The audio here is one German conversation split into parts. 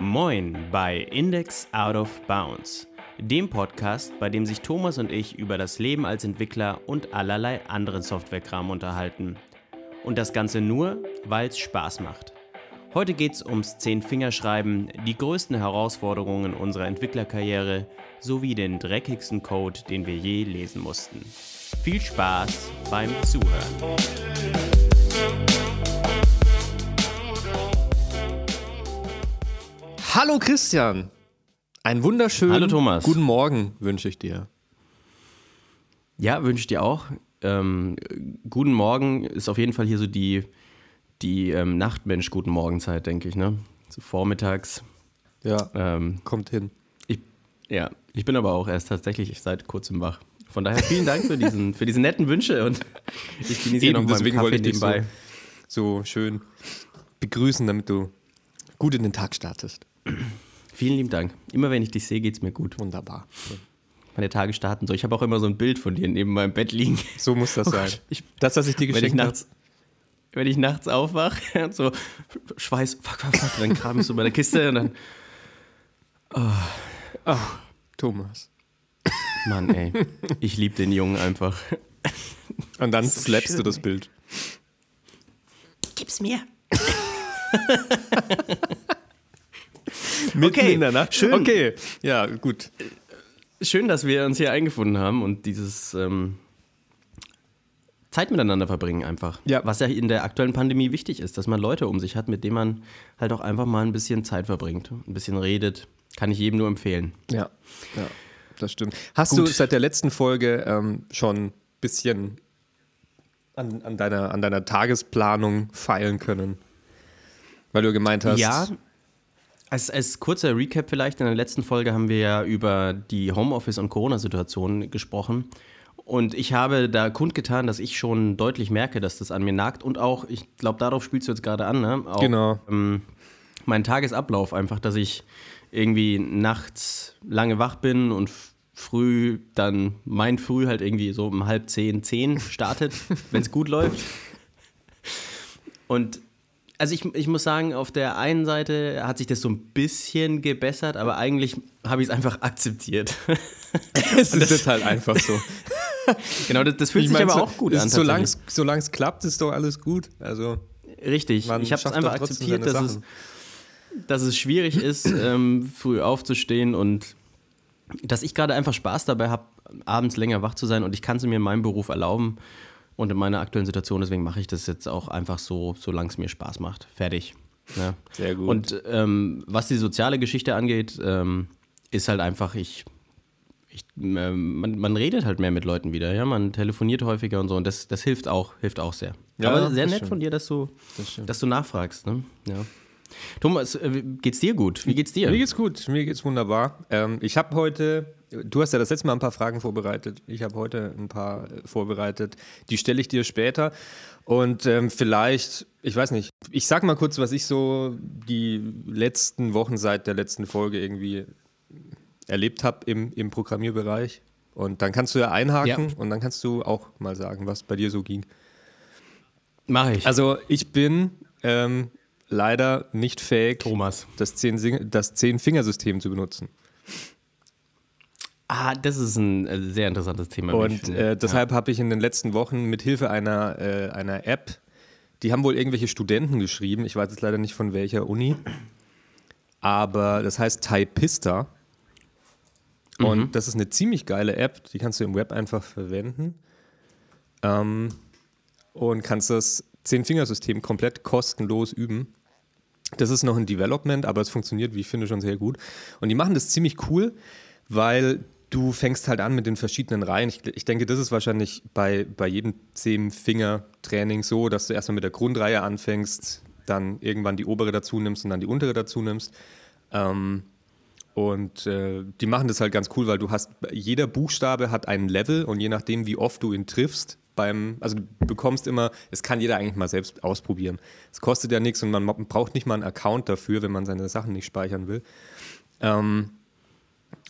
Moin bei Index Out of Bounds, dem Podcast, bei dem sich Thomas und ich über das Leben als Entwickler und allerlei anderen Softwarekram unterhalten. Und das Ganze nur, weil es Spaß macht. Heute geht es ums Zehn-Fingerschreiben, die größten Herausforderungen unserer Entwicklerkarriere sowie den dreckigsten Code, den wir je lesen mussten. Viel Spaß beim Zuhören. Hallo Christian. Einen wunderschönen Hallo Thomas. guten Morgen wünsche ich dir. Ja, wünsche ich dir auch. Ähm, guten Morgen ist auf jeden Fall hier so die, die ähm, Nachtmensch-Guten Morgenzeit, denke ich, ne? So vormittags. Ja, Ähm, kommt hin. ich, ja, ich bin aber auch erst tatsächlich seit kurzem wach. Von daher vielen Dank für diesen, für diese netten Wünsche und ich genieße Eben, noch mal deswegen Kaffee wollte ich dich nebenbei. So schön begrüßen, damit du gut in den Tag startest. Vielen lieben Dank. Immer wenn ich dich sehe, geht es mir gut. Wunderbar. Meine Tage starten so. Ich habe auch immer so ein Bild von dir neben meinem Bett liegen. So muss das Oh sein. Ich- das, was ich dir Wenn ich geschenkt habe. nachts, wenn ich nachts aufwache, so Schweiß, fuck, fuck, fuck, dann kram ich so bei der Kiste und dann, Thomas. Mann, ey, ich liebe den Jungen einfach. Und dann so slappst du schön, das ey. Bild. Gib's mir. Mitten Okay, in der Nacht. schön. Okay, ja, gut. Schön, dass wir uns hier eingefunden haben und dieses ähm, Zeit miteinander verbringen einfach. Ja. Was ja in der aktuellen Pandemie wichtig ist, dass man Leute um sich hat, mit denen man halt auch einfach mal ein bisschen Zeit verbringt, ein bisschen redet. Kann ich jedem nur empfehlen. Ja, ja, das stimmt. Hast Gut. du seit der letzten Folge ähm, schon ein bisschen an, an, deiner, an deiner Tagesplanung feilen können? Weil du gemeint hast, Ja, als, als kurzer Recap vielleicht, in der letzten Folge haben wir ja über die Homeoffice- und Corona-Situation gesprochen. Und ich habe da kundgetan, dass ich schon deutlich merke, dass das an mir nagt. Und auch, ich glaube, darauf spielst du jetzt gerade an, ne? Auch, Genau. Ähm, mein Tagesablauf einfach, dass ich irgendwie nachts lange wach bin und früh dann mein Früh halt irgendwie so um halb zehn, zehn startet, wenn es gut läuft. Und also ich, ich muss sagen, auf der einen Seite hat sich das so ein bisschen gebessert, aber eigentlich habe ich es einfach akzeptiert. es ist jetzt halt einfach so. genau, das, das fühlt sich aber so- auch gut an. Solange es klappt, ist doch alles gut. Also, Richtig, ich habe es einfach akzeptiert, dass es, dass es schwierig ist, ähm, früh aufzustehen und dass ich gerade einfach Spaß dabei habe, abends länger wach zu sein und ich kann es mir in meinem Beruf erlauben und in meiner aktuellen Situation, deswegen mache ich das jetzt auch einfach so, solange es mir Spaß macht. Fertig. Ja. Sehr gut. Und ähm, was die soziale Geschichte angeht, ähm, ist halt einfach, ich, ich ähm, man, man redet halt mehr mit Leuten wieder, ja, man telefoniert häufiger und so und das, das hilft auch, hilft auch sehr. Ja, Aber sehr nett stimmt. von dir, dass du, Das dass du nachfragst, ne? Ja. Thomas, äh, geht's dir gut? Wie geht's dir? Mir geht's gut, mir geht's wunderbar. Ähm, ich habe heute, du hast ja das letzte Mal ein paar Fragen vorbereitet. Ich habe heute ein paar äh, vorbereitet. Die stelle ich dir später. Und ähm, vielleicht, ich weiß nicht, ich sag mal kurz, was ich so die letzten Wochen seit der letzten Folge irgendwie erlebt habe im, im Programmierbereich. Und dann kannst du ja einhaken Ja. und dann kannst du auch mal sagen, was bei dir so ging. Mache ich. Also ich bin ähm, leider nicht fähig, Thomas. das Zehn- das Zehn-Fingersystem zu benutzen. Ah, das ist ein äh, sehr interessantes Thema. Und äh, deshalb habe ich in den letzten Wochen mit Hilfe einer, äh, einer App, die haben wohl irgendwelche Studenten geschrieben, ich weiß jetzt leider nicht von welcher Uni, aber das heißt Typista. Und das ist eine ziemlich geile App, die kannst du im Web einfach verwenden. Ähm, und kannst das Zehn-Fingersystem komplett kostenlos üben. Das ist noch ein Development, aber es funktioniert, wie ich finde, schon sehr gut. Und die machen das ziemlich cool, weil du fängst halt an mit den verschiedenen Reihen. Ich, ich denke, das ist wahrscheinlich bei, bei jedem Zehn-Finger-Training so, dass du erstmal mit der Grundreihe anfängst, dann irgendwann die obere dazu nimmst und dann die untere dazu nimmst. Ähm, und äh, die machen das halt ganz cool, weil du hast, jeder Buchstabe hat einen Level und je nachdem, wie oft du ihn triffst, beim, also du bekommst immer, es kann jeder eigentlich mal selbst ausprobieren. Es kostet ja nichts und man braucht nicht mal einen Account dafür, wenn man seine Sachen nicht speichern will. Ähm,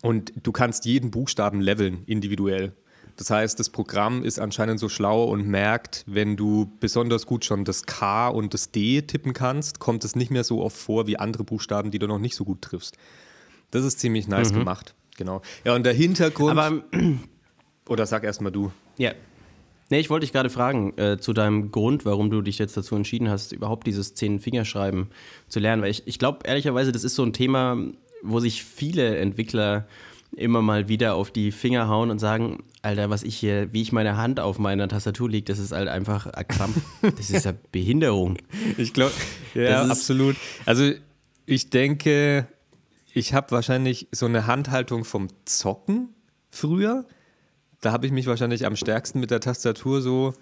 und du kannst jeden Buchstaben leveln, individuell. Das heißt, das Programm ist anscheinend so schlau und merkt, wenn du besonders gut schon das K und das D tippen kannst, kommt es nicht mehr so oft vor wie andere Buchstaben, die du noch nicht so gut triffst. Das ist ziemlich nice mhm. gemacht. Genau. Ja, und der Hintergrund. Aber, oder sag erstmal du. Ja. Nee, ich wollte dich gerade fragen, äh, zu deinem Grund, warum du dich jetzt dazu entschieden hast, überhaupt dieses Zehn-Fingerschreiben zu lernen. Weil ich, ich glaube, ehrlicherweise, das ist so ein Thema, wo sich viele Entwickler immer mal wieder auf die Finger hauen und sagen, Alter, was ich hier, wie ich meine Hand auf meiner Tastatur liege, das ist halt einfach ein Krampf. Das ist ja Behinderung. Ich glaube, ja, absolut. Also ich denke, ich habe wahrscheinlich so eine Handhaltung vom Zocken früher. Da habe ich mich wahrscheinlich am stärksten mit der Tastatur so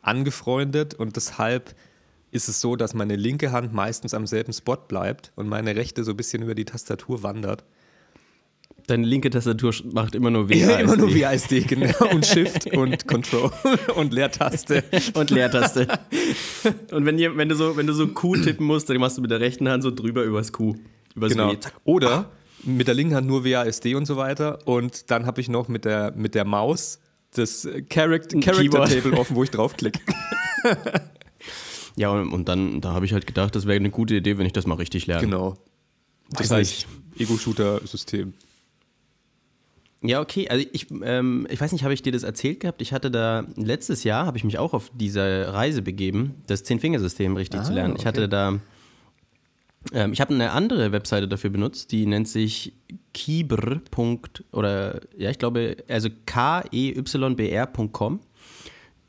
angefreundet und deshalb ist es so, dass meine linke Hand meistens am selben Spot bleibt und meine rechte so ein bisschen über die Tastatur wandert. Deine linke Tastatur macht immer nur WASD. immer nur WASD, genau. Und Shift und Control und Leertaste. und Leertaste. Und wenn, ihr, wenn, du so, wenn du so Q tippen musst, dann machst du mit der rechten Hand so drüber übers Q. Übers genau. W. Oder mit der linken Hand nur WASD und so weiter. Und dann habe ich noch mit der, mit der Maus das Character, Character Table offen, wo ich draufklicke. ja, und, und dann da habe ich halt gedacht, das wäre eine gute Idee, wenn ich das mal richtig lerne. Genau. Das heißt, Ego-Shooter-System. Ja, okay. Also ich, ähm, ich weiß nicht, habe ich dir das erzählt gehabt? Ich hatte da letztes Jahr habe ich mich auch auf diese Reise begeben, das Zehn-Fingersystem richtig ah, zu lernen. Ich okay. hatte da, ähm, ich habe eine andere Webseite dafür benutzt, die nennt sich kibr. oder ja, ich glaube, also k-e-y-b-r.com,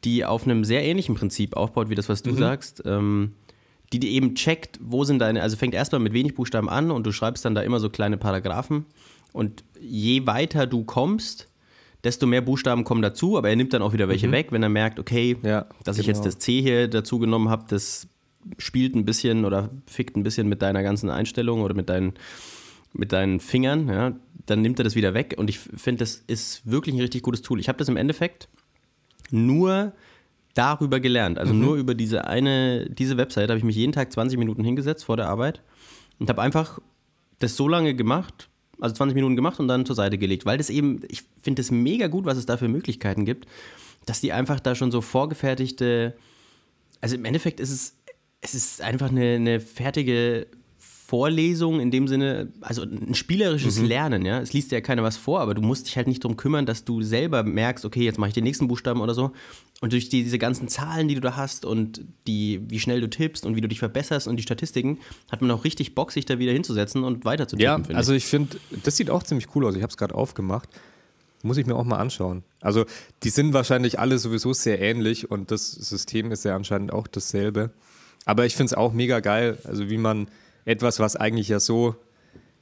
die auf einem sehr ähnlichen Prinzip aufbaut wie das, was du mhm. sagst. Ähm, die dir eben checkt, wo sind deine, also fängt erstmal mit wenig Buchstaben an und du schreibst dann da immer so kleine Paragraphen und je weiter du kommst, desto mehr Buchstaben kommen dazu, aber er nimmt dann auch wieder welche mhm. weg, wenn er merkt, okay, ja, dass genau. ich jetzt das C hier dazu genommen habe, das spielt ein bisschen oder fickt ein bisschen mit deiner ganzen Einstellung oder mit deinen, mit deinen Fingern, ja, dann nimmt er das wieder weg und ich finde, das ist wirklich ein richtig gutes Tool. Ich habe das im Endeffekt nur darüber gelernt, also mhm. nur über diese eine, diese Website habe ich mich jeden Tag 20 Minuten hingesetzt vor der Arbeit und habe einfach das so lange gemacht, also 20 Minuten gemacht und dann zur Seite gelegt, weil das eben, ich finde es mega gut, was es da für Möglichkeiten gibt, dass die einfach da schon so vorgefertigte, also im Endeffekt ist es, es ist einfach eine, eine fertige Vorlesung in dem Sinne, also ein spielerisches mhm. Lernen, ja. Es liest ja keiner was vor, aber du musst dich halt nicht darum kümmern, dass du selber merkst, okay, jetzt mache ich den nächsten Buchstaben oder so. Und durch die, diese ganzen Zahlen, die du da hast und die, wie schnell du tippst und wie du dich verbesserst und die Statistiken, hat man auch richtig Bock, sich da wieder hinzusetzen und weiter zu tippen. Ja, also ich finde, das sieht auch ziemlich cool aus. Ich habe es gerade aufgemacht. Muss ich mir auch mal anschauen. Also die sind wahrscheinlich alle sowieso sehr ähnlich und das System ist ja anscheinend auch dasselbe. Aber ich finde es auch mega geil, also wie man etwas, was eigentlich ja so.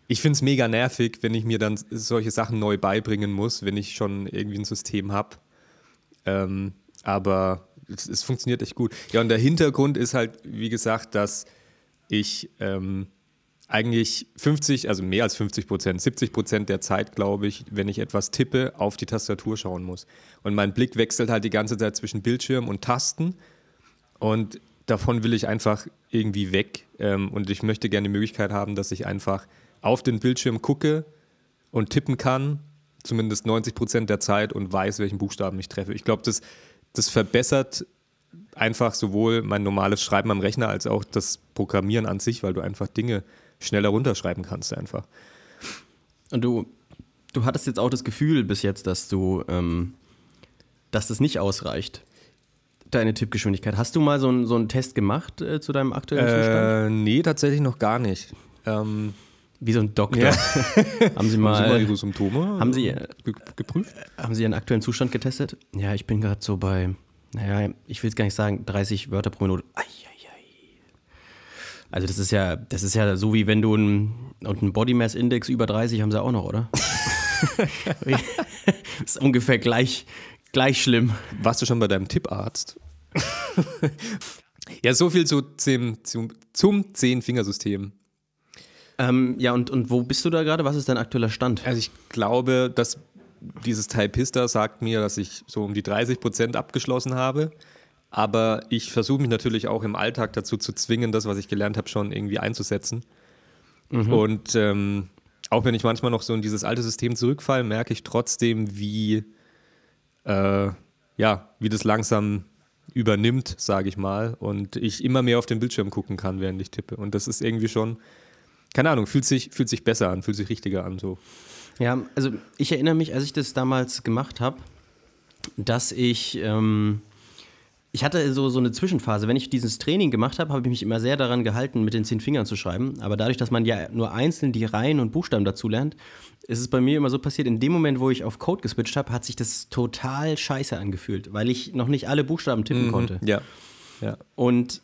Ich finde es mega nervig, wenn ich mir dann solche Sachen neu beibringen muss, wenn ich schon irgendwie ein System habe. Ähm, aber es, es, funktioniert echt gut. Ja, und der Hintergrund ist halt, wie gesagt, dass ich ähm, eigentlich 50, also mehr als 50 Prozent, 70 Prozent der Zeit, glaube ich, wenn ich etwas tippe, auf die Tastatur schauen muss. Und mein Blick wechselt halt die ganze Zeit zwischen Bildschirm und Tasten. Und davon will ich einfach irgendwie weg. Ähm, und ich möchte gerne die Möglichkeit haben, dass ich einfach auf den Bildschirm gucke und tippen kann, zumindest 90 Prozent der Zeit und weiß, welchen Buchstaben ich treffe. Ich glaube, das, das verbessert einfach sowohl mein normales Schreiben am Rechner als auch das Programmieren an sich, weil du einfach Dinge schneller runterschreiben kannst einfach. Und du, du hattest jetzt auch das Gefühl bis jetzt, dass du, ähm, dass das nicht ausreicht deine Tippgeschwindigkeit. Hast du mal so, ein, so einen Test gemacht äh, zu deinem aktuellen äh, Zustand? Nee, tatsächlich noch gar nicht. Ähm, Wie so ein Doktor. Ja. haben Sie mal, haben Sie mal Ihre Symptome haben Sie, äh, geprüft? Haben Sie Ihren aktuellen Zustand getestet? Ja, ich bin gerade so bei, naja, ich will es gar nicht sagen, 30 Wörter pro Minute. Ai, Also das ist ja, das ist ja so wie wenn du ein, und ein Body Mass Index über 30 haben sie auch noch, oder? das ist ungefähr gleich, Gleich schlimm. Warst du schon bei deinem Tipparzt? ja, so viel zu, zum, zum, zum Zehn-Fingersystem. Ähm, ja, und, und wo bist du da gerade? Was ist dein aktueller Stand? Also ich glaube, dass dieses Typista sagt mir, dass ich so um die 30 Prozent abgeschlossen habe. Aber ich versuche mich natürlich auch im Alltag dazu zu zwingen, das, was ich gelernt habe, schon irgendwie einzusetzen. Mhm. Und ähm, auch wenn ich manchmal noch so in dieses alte System zurückfalle, merke ich trotzdem, wie äh, ja, wie das langsam übernimmt, sage ich mal, und ich immer mehr auf den Bildschirm gucken kann, während ich tippe. Und das ist irgendwie schon, keine Ahnung, fühlt sich, fühlt sich besser an, fühlt sich richtiger an. So. Ja, also ich erinnere mich, als ich das damals gemacht habe, dass ich, ähm, ich hatte so, so eine Zwischenphase. Wenn ich dieses Training gemacht habe, habe ich mich immer sehr daran gehalten, mit den zehn Fingern zu schreiben. Aber dadurch, dass man ja nur einzeln die Reihen und Buchstaben dazu lernt, ist es bei mir immer so passiert, in dem Moment, wo ich auf Code geswitcht habe, hat sich das total scheiße angefühlt, weil ich noch nicht alle Buchstaben tippen Mhm, konnte. Ja. ja. Und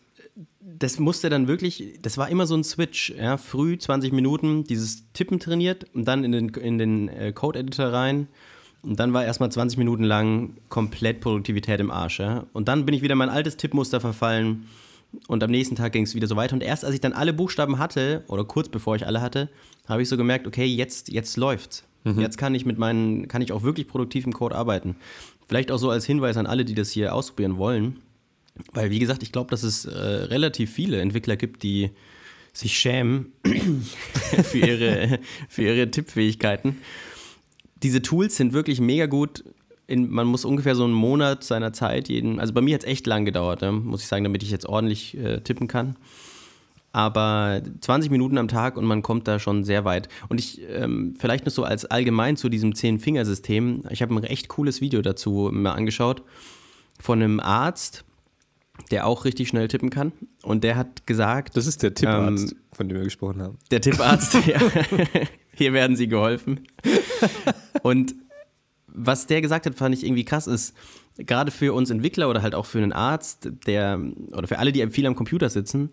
das musste dann wirklich, das war immer so ein Switch, ja, früh 20 Minuten dieses Tippen trainiert und dann in den, in den äh, Code-Editor rein und dann war erstmal 20 Minuten lang komplett Produktivität im Arsch, ja. Und dann bin ich wieder in mein altes Tippmuster verfallen und am nächsten Tag ging es wieder so weiter und erst als ich dann alle Buchstaben hatte oder kurz bevor ich alle hatte, habe ich so gemerkt, okay, jetzt, jetzt läuft's. Jetzt kann ich mit meinen, kann ich auch wirklich produktiv im Code arbeiten. Vielleicht auch so als Hinweis an alle, die das hier ausprobieren wollen. Weil, wie gesagt, ich glaube, dass es äh, relativ viele Entwickler gibt, die sich schämen für, ihre, für ihre Tippfähigkeiten. Diese Tools sind wirklich mega gut. In, man muss ungefähr so einen Monat seiner Zeit jeden, also bei mir hat es echt lang gedauert, ne, muss ich sagen, damit ich jetzt ordentlich äh, tippen kann. Aber 20 Minuten am Tag und man kommt da schon sehr weit. Und ich, ähm, vielleicht noch so als allgemein zu diesem Zehn-Fingersystem, ich habe ein echt cooles Video dazu mir angeschaut von einem Arzt, der auch richtig schnell tippen kann. Und der hat gesagt, Das ist der Tipparzt, Ähm, von dem wir gesprochen haben. der Tipparzt, ja, hier werden sie geholfen. Und was der gesagt hat, fand ich irgendwie krass, ist, gerade für uns Entwickler oder halt auch für einen Arzt, der, oder für alle, die viel am Computer sitzen,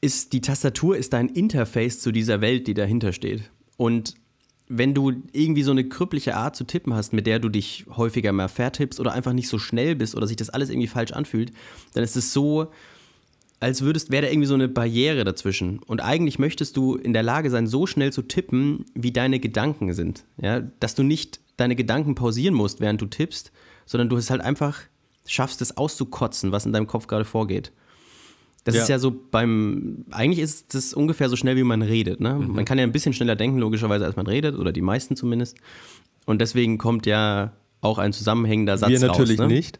ist die Tastatur ist dein Interface zu dieser Welt, die dahinter steht. Und wenn du irgendwie so eine krüppelige Art zu tippen hast, mit der du dich häufiger mal vertippst oder einfach nicht so schnell bist oder sich das alles irgendwie falsch anfühlt, dann ist es so, als würdest, wäre da irgendwie so eine Barriere dazwischen. Und eigentlich möchtest du in der Lage sein, so schnell zu tippen, wie deine Gedanken sind. Ja? Dass du nicht deine Gedanken pausieren musst, während du tippst, sondern du es halt einfach schaffst, es auszukotzen, was in deinem Kopf gerade vorgeht. Das Ja. ist ja so beim, eigentlich ist das ungefähr so schnell, wie man redet. Ne? Mhm. Man kann ja ein bisschen schneller denken, logischerweise, als man redet, oder die meisten zumindest. Und deswegen kommt ja auch ein zusammenhängender Satz wir natürlich raus. Ne? nicht.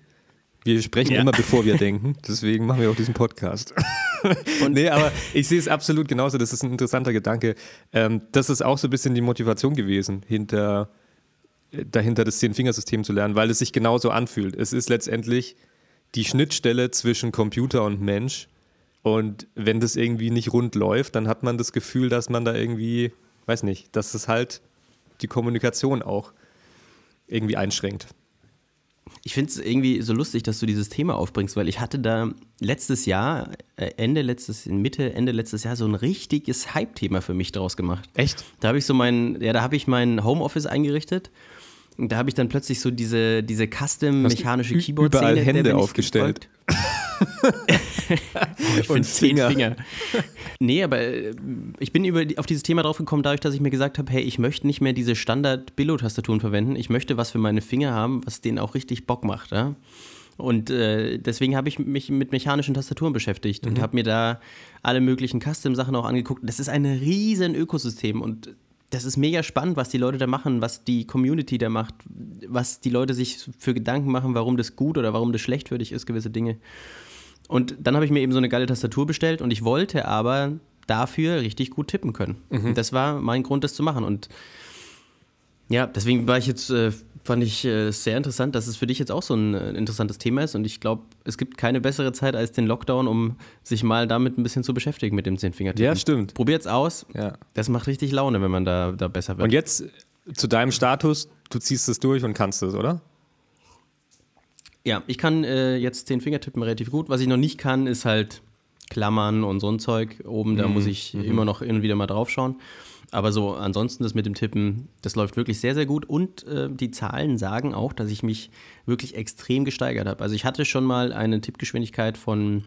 Wir sprechen Ja. immer, bevor wir denken. Deswegen machen wir auch diesen Podcast. nee, aber ich sehe es absolut genauso. Das ist ein interessanter Gedanke. Ähm, das ist auch so ein bisschen die Motivation gewesen, hinter, äh, dahinter das Zehn-Fingersystem zu lernen, weil es sich genauso anfühlt. Es ist letztendlich die Schnittstelle zwischen Computer und Mensch. Und wenn das irgendwie nicht rund läuft, dann hat man das Gefühl, dass man da irgendwie, weiß nicht, dass es halt die Kommunikation auch irgendwie einschränkt. Ich finde es irgendwie so lustig, dass du dieses Thema aufbringst, weil ich hatte da letztes Jahr, äh, Ende letztes, Mitte, Ende letztes Jahr so ein richtiges Hype-Thema für mich draus gemacht. Echt? Da habe ich so mein, ja, da habe ich mein Homeoffice eingerichtet. Und da habe ich dann plötzlich so diese, diese custom Hast du mechanische ü- Keyboard überall Hände aufgestellt? ich Und zehn Finger. Finger. Nee, aber äh, ich bin über auf dieses Thema drauf gekommen, dadurch, dass ich mir gesagt habe, hey, ich möchte nicht mehr diese Standard-Billo-Tastaturen verwenden. Ich möchte was für meine Finger haben, was denen auch richtig Bock macht. Ja? Und äh, deswegen habe ich mich mit mechanischen Tastaturen beschäftigt und habe mir da alle möglichen Custom-Sachen auch angeguckt. Das ist ein riesen Ökosystem und das ist mega spannend, was die Leute da machen, was die Community da macht, was die Leute sich für Gedanken machen, warum das gut oder warum das schlecht für dich ist, gewisse Dinge. Und dann habe ich mir eben so eine geile Tastatur bestellt und ich wollte aber dafür richtig gut tippen können. Und das war mein Grund, das zu machen. Und ja, deswegen war ich jetzt, äh, fand ich äh, sehr interessant, dass es für dich jetzt auch so ein äh, interessantes Thema ist. Und ich glaube, es gibt keine bessere Zeit als den Lockdown, um sich mal damit ein bisschen zu beschäftigen mit dem Zehnfingertippen. Ja, stimmt. Probiert's aus. Ja. Das macht richtig Laune, wenn man da, da besser wird. Und jetzt zu deinem Status, du ziehst es durch und kannst es, oder? Ja, ich kann äh, jetzt den Fingertippen relativ gut. Was ich noch nicht kann, ist halt Klammern und so ein Zeug. Oben, da muss ich immer noch hin und wieder mal drauf schauen. Aber so ansonsten das mit dem Tippen, das läuft wirklich sehr, sehr gut. Und äh, die Zahlen sagen auch, dass ich mich wirklich extrem gesteigert habe. Also ich hatte schon mal eine Tippgeschwindigkeit von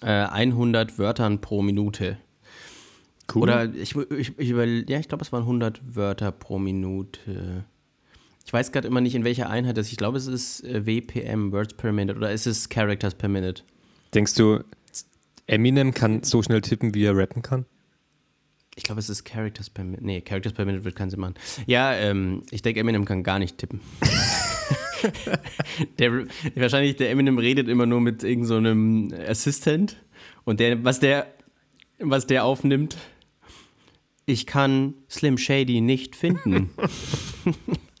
äh, 100 Wörtern pro Minute. Cool. Oder ich, ich, ich ja, ich glaube, es waren 100 Wörter pro Minute. Ich weiß gerade immer nicht, in welcher Einheit das ist. Ich glaube, es ist äh, WPM, Words per Minute, oder ist es Characters per Minute? Denkst du, Eminem kann so schnell tippen, wie er rappen kann? Ich glaube, es ist Characters per Minute. Nee, Characters per Minute wird keinen Sinn machen. Ja, ähm, ich denke, Eminem kann gar nicht tippen. der, wahrscheinlich der Eminem redet immer nur mit irgendeinem so Assistant und der, was der, was der aufnimmt, ich kann Slim Shady nicht finden.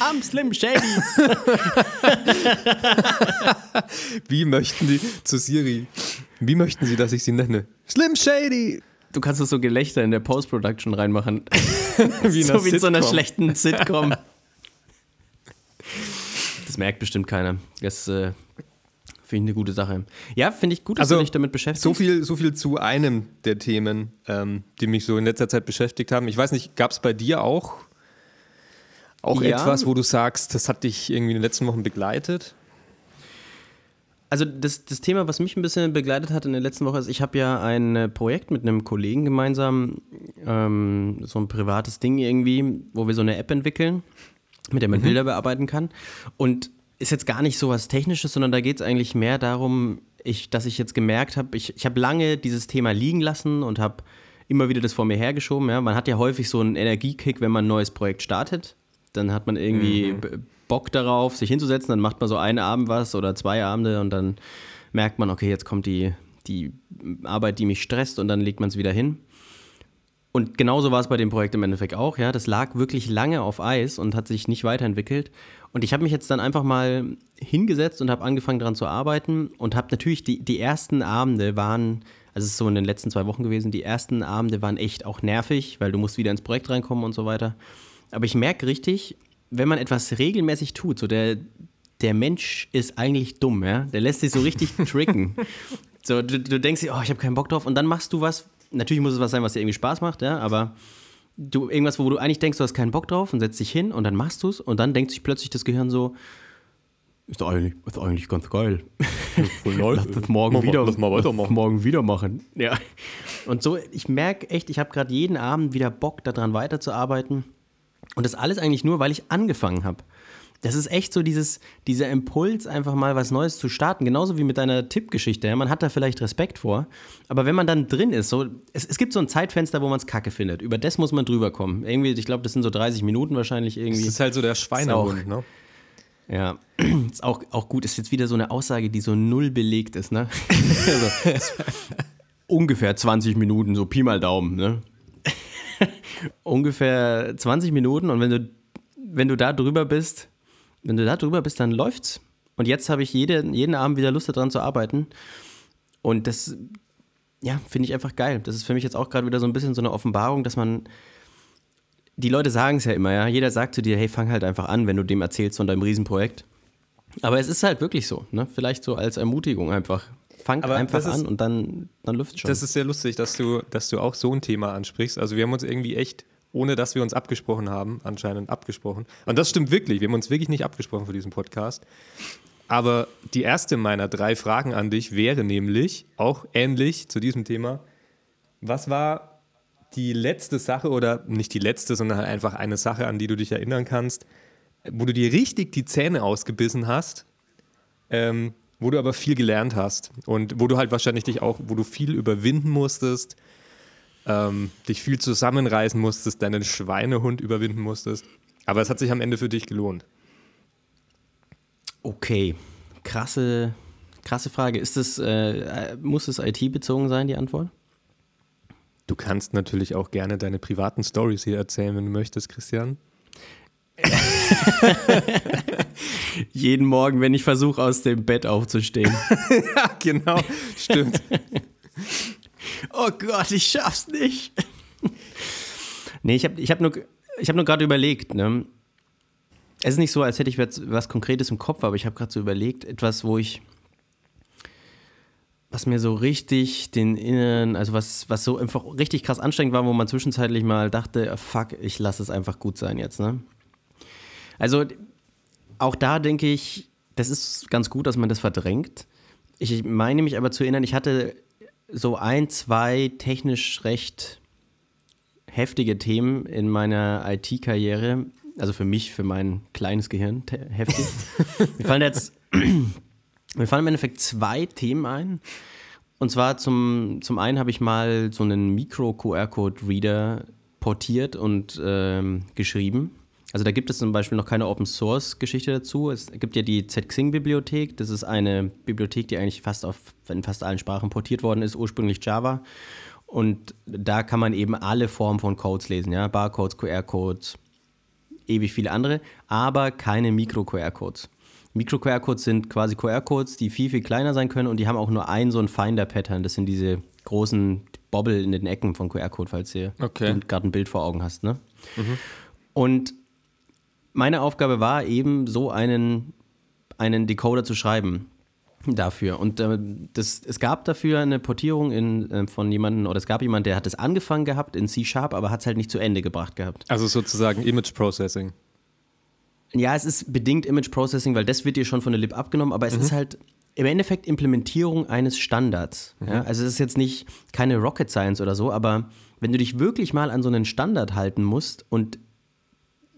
I'm Slim Shady. Wie möchten Sie zu Siri? Wie möchten Sie, dass ich sie nenne? Slim Shady. Du kannst doch so Gelächter in der Post-Production reinmachen. wie so wie in so einer schlechten Sitcom. Das merkt bestimmt keiner. Das äh, finde ich eine gute Sache. Ja, finde ich gut, dass also, du dich damit beschäftigst. So viel, so viel zu einem der Themen, ähm, die mich so in letzter Zeit beschäftigt haben. Ich weiß nicht, gab es bei dir auch, auch ja. etwas, wo du sagst, das hat dich irgendwie in den letzten Wochen begleitet? Also das, das Thema, was mich ein bisschen begleitet hat in der letzten Woche, ist, ich habe ja ein äh, Projekt mit einem Kollegen gemeinsam, ähm, so ein privates Ding irgendwie, wo wir so eine App entwickeln, mit der man mhm. Bilder bearbeiten kann. Und ist jetzt gar nicht so was Technisches, sondern da geht es eigentlich mehr darum, ich, dass ich jetzt gemerkt habe, ich, ich habe lange dieses Thema liegen lassen und habe immer wieder das vor mir hergeschoben. Ja. Man hat ja häufig so einen Energiekick, wenn man ein neues Projekt startet. Dann hat man irgendwie mhm. Bock darauf, sich hinzusetzen, dann macht man so einen Abend was oder zwei Abende und dann merkt man, okay, jetzt kommt die, die Arbeit, die mich stresst und dann legt man es wieder hin. Und genauso war es bei dem Projekt im Endeffekt auch, ja. Das lag wirklich lange auf Eis und hat sich nicht weiterentwickelt. Und ich habe mich jetzt dann einfach mal hingesetzt und habe angefangen daran zu arbeiten und habe natürlich die, die ersten Abende waren, also es ist so in den letzten zwei Wochen gewesen, die ersten Abende waren echt auch nervig, weil du musst wieder ins Projekt reinkommen und so weiter. Aber ich merke richtig, wenn man etwas regelmäßig tut, so der, der Mensch ist eigentlich dumm, ja. Der lässt sich so richtig tricken. So, du, du denkst dir, oh, ich habe keinen Bock drauf, und dann machst du was. Natürlich muss es was sein, was dir irgendwie Spaß macht, ja, aber du irgendwas, wo du eigentlich denkst, du hast keinen Bock drauf und setzt dich hin und dann machst du es und dann denkt sich plötzlich das Gehirn so, ist eigentlich, ist eigentlich ganz geil. Lass das morgen mal, wieder, lass mal weitermachen. morgen wieder machen. Ja. Und so, ich merke echt, ich habe gerade jeden Abend wieder Bock, daran weiterzuarbeiten. Und das alles eigentlich nur, weil ich angefangen habe. Das ist echt so dieses, dieser Impuls, einfach mal was Neues zu starten. Genauso wie mit deiner Tippgeschichte. Ja? Man hat da vielleicht Respekt vor. Aber wenn man dann drin ist, so, es, es gibt so ein Zeitfenster, wo man es kacke findet. Über das muss man drüber kommen. Irgendwie, ich glaube, das sind so 30 Minuten wahrscheinlich irgendwie. Das ist halt so der Schweinehund, ne? Ja, ist auch, auch gut. Ist jetzt wieder so eine Aussage, die so null belegt ist, ne? also, ungefähr 20 Minuten, so Pi mal Daumen, ne? Ungefähr 20 Minuten und wenn du, wenn du da drüber bist, wenn du da drüber bist, dann läuft's. Und jetzt habe ich jede, jeden Abend wieder Lust daran zu arbeiten. Und das, ja, finde ich einfach geil. Das ist für mich jetzt auch gerade wieder so ein bisschen so eine Offenbarung, dass man, die Leute sagen es ja immer, ja. Jeder sagt zu dir, hey, fang halt einfach an, wenn du dem erzählst von deinem Riesenprojekt. Aber es ist halt wirklich so, ne? Vielleicht so als Ermutigung einfach. Fang einfach ist, an und dann, dann läuft schon. Das ist sehr lustig, dass du, dass du auch so ein Thema ansprichst. Also wir haben uns irgendwie echt, ohne dass wir uns abgesprochen haben, anscheinend abgesprochen. Und das stimmt wirklich. Wir haben uns wirklich nicht abgesprochen für diesen Podcast. Aber die erste meiner drei Fragen an dich wäre nämlich auch ähnlich zu diesem Thema. Was war die letzte Sache oder nicht die letzte, sondern halt einfach eine Sache, an die du dich erinnern kannst, wo du dir richtig die Zähne ausgebissen hast, ähm, wo du aber viel gelernt hast und wo du halt wahrscheinlich dich auch, wo du viel überwinden musstest, ähm, dich viel zusammenreißen musstest, deinen Schweinehund überwinden musstest. Aber es hat sich am Ende für dich gelohnt. Okay, krasse, krasse Frage. Ist es, äh, muss es IT-bezogen sein, die Antwort? Du kannst natürlich auch gerne deine privaten Stories hier erzählen, wenn du möchtest, Christian. Jeden Morgen, wenn ich versuche, aus dem Bett aufzustehen. ja, genau. Stimmt. oh Gott, ich schaff's nicht. nee, ich habe ich hab nur, hab nur gerade überlegt, ne? Es ist nicht so, als hätte ich was, was Konkretes im Kopf, aber ich habe gerade so überlegt, etwas, wo ich, was mir so richtig den Inneren, also was, was so einfach richtig krass anstrengend war, wo man zwischenzeitlich mal dachte, fuck, ich lasse es einfach gut sein jetzt, ne? Also auch da denke ich, das ist ganz gut, dass man das verdrängt. Ich meine mich aber zu erinnern, ich hatte so ein, zwei technisch recht heftige Themen in meiner IT-Karriere. Also für mich, für mein kleines Gehirn heftig. mir fallen jetzt, mir fallen im Endeffekt zwei Themen ein. Und zwar zum, zum einen habe ich mal so einen Micro-QR-Code-Reader portiert und ähm, geschrieben Also da gibt es zum Beispiel noch keine Open Source Geschichte dazu. Es gibt ja die ZXing-Bibliothek. Das ist eine Bibliothek, die eigentlich fast auf, in fast allen Sprachen portiert worden ist, ursprünglich Java. Und da kann man eben alle Formen von Codes lesen, ja, Barcodes, QR-Codes, ewig viele andere, aber keine Mikro-QR-Codes. Mikro-QR-Codes sind quasi QR-Codes, die viel, viel kleiner sein können und die haben auch nur ein so ein Finder-Pattern. Das sind diese großen Bobbel in den Ecken von QR-Code, falls du okay. gerade ein Bild vor Augen hast. Ne? Mhm. Und meine Aufgabe war eben, so einen, einen Decoder zu schreiben dafür. Und äh, das, es gab dafür eine Portierung in, äh, von jemandem, oder es gab jemanden, der hat es angefangen gehabt in C-Sharp, aber hat es halt nicht zu Ende gebracht gehabt. Also sozusagen Image Processing. Ja, es ist bedingt Image Processing, weil das wird dir schon von der Lib abgenommen, aber es mhm. ist halt im Endeffekt Implementierung eines Standards. Mhm. Ja? Also es ist jetzt nicht keine Rocket Science oder so, aber wenn du dich wirklich mal an so einen Standard halten musst und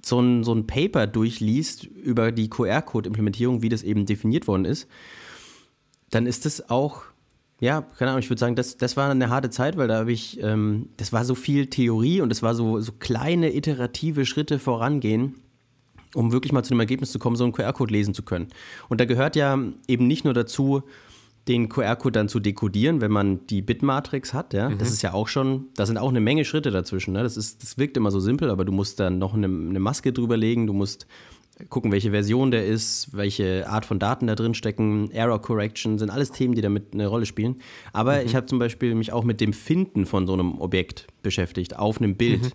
so ein, so ein Paper durchliest über die QR-Code-Implementierung, wie das eben definiert worden ist, dann ist das auch, ja, keine Ahnung, ich würde sagen, das, das war eine harte Zeit, weil da habe ich, ähm, das war so viel Theorie und es war so, so kleine iterative Schritte vorangehen, um wirklich mal zu dem Ergebnis zu kommen, so einen QR-Code lesen zu können. Und da gehört ja eben nicht nur dazu, den QR-Code dann zu dekodieren, wenn man die Bitmatrix hat, ja, mhm. das ist ja auch schon, da sind auch eine Menge Schritte dazwischen. Ne? Das, ist, das wirkt immer so simpel, aber du musst dann noch eine, eine Maske drüber legen, du musst gucken, welche Version der ist, welche Art von Daten da drin stecken, Error Correction, sind alles Themen, die damit eine Rolle spielen. Aber mhm. ich habe zum Beispiel mich auch mit dem Finden von so einem Objekt beschäftigt, auf einem Bild, mhm.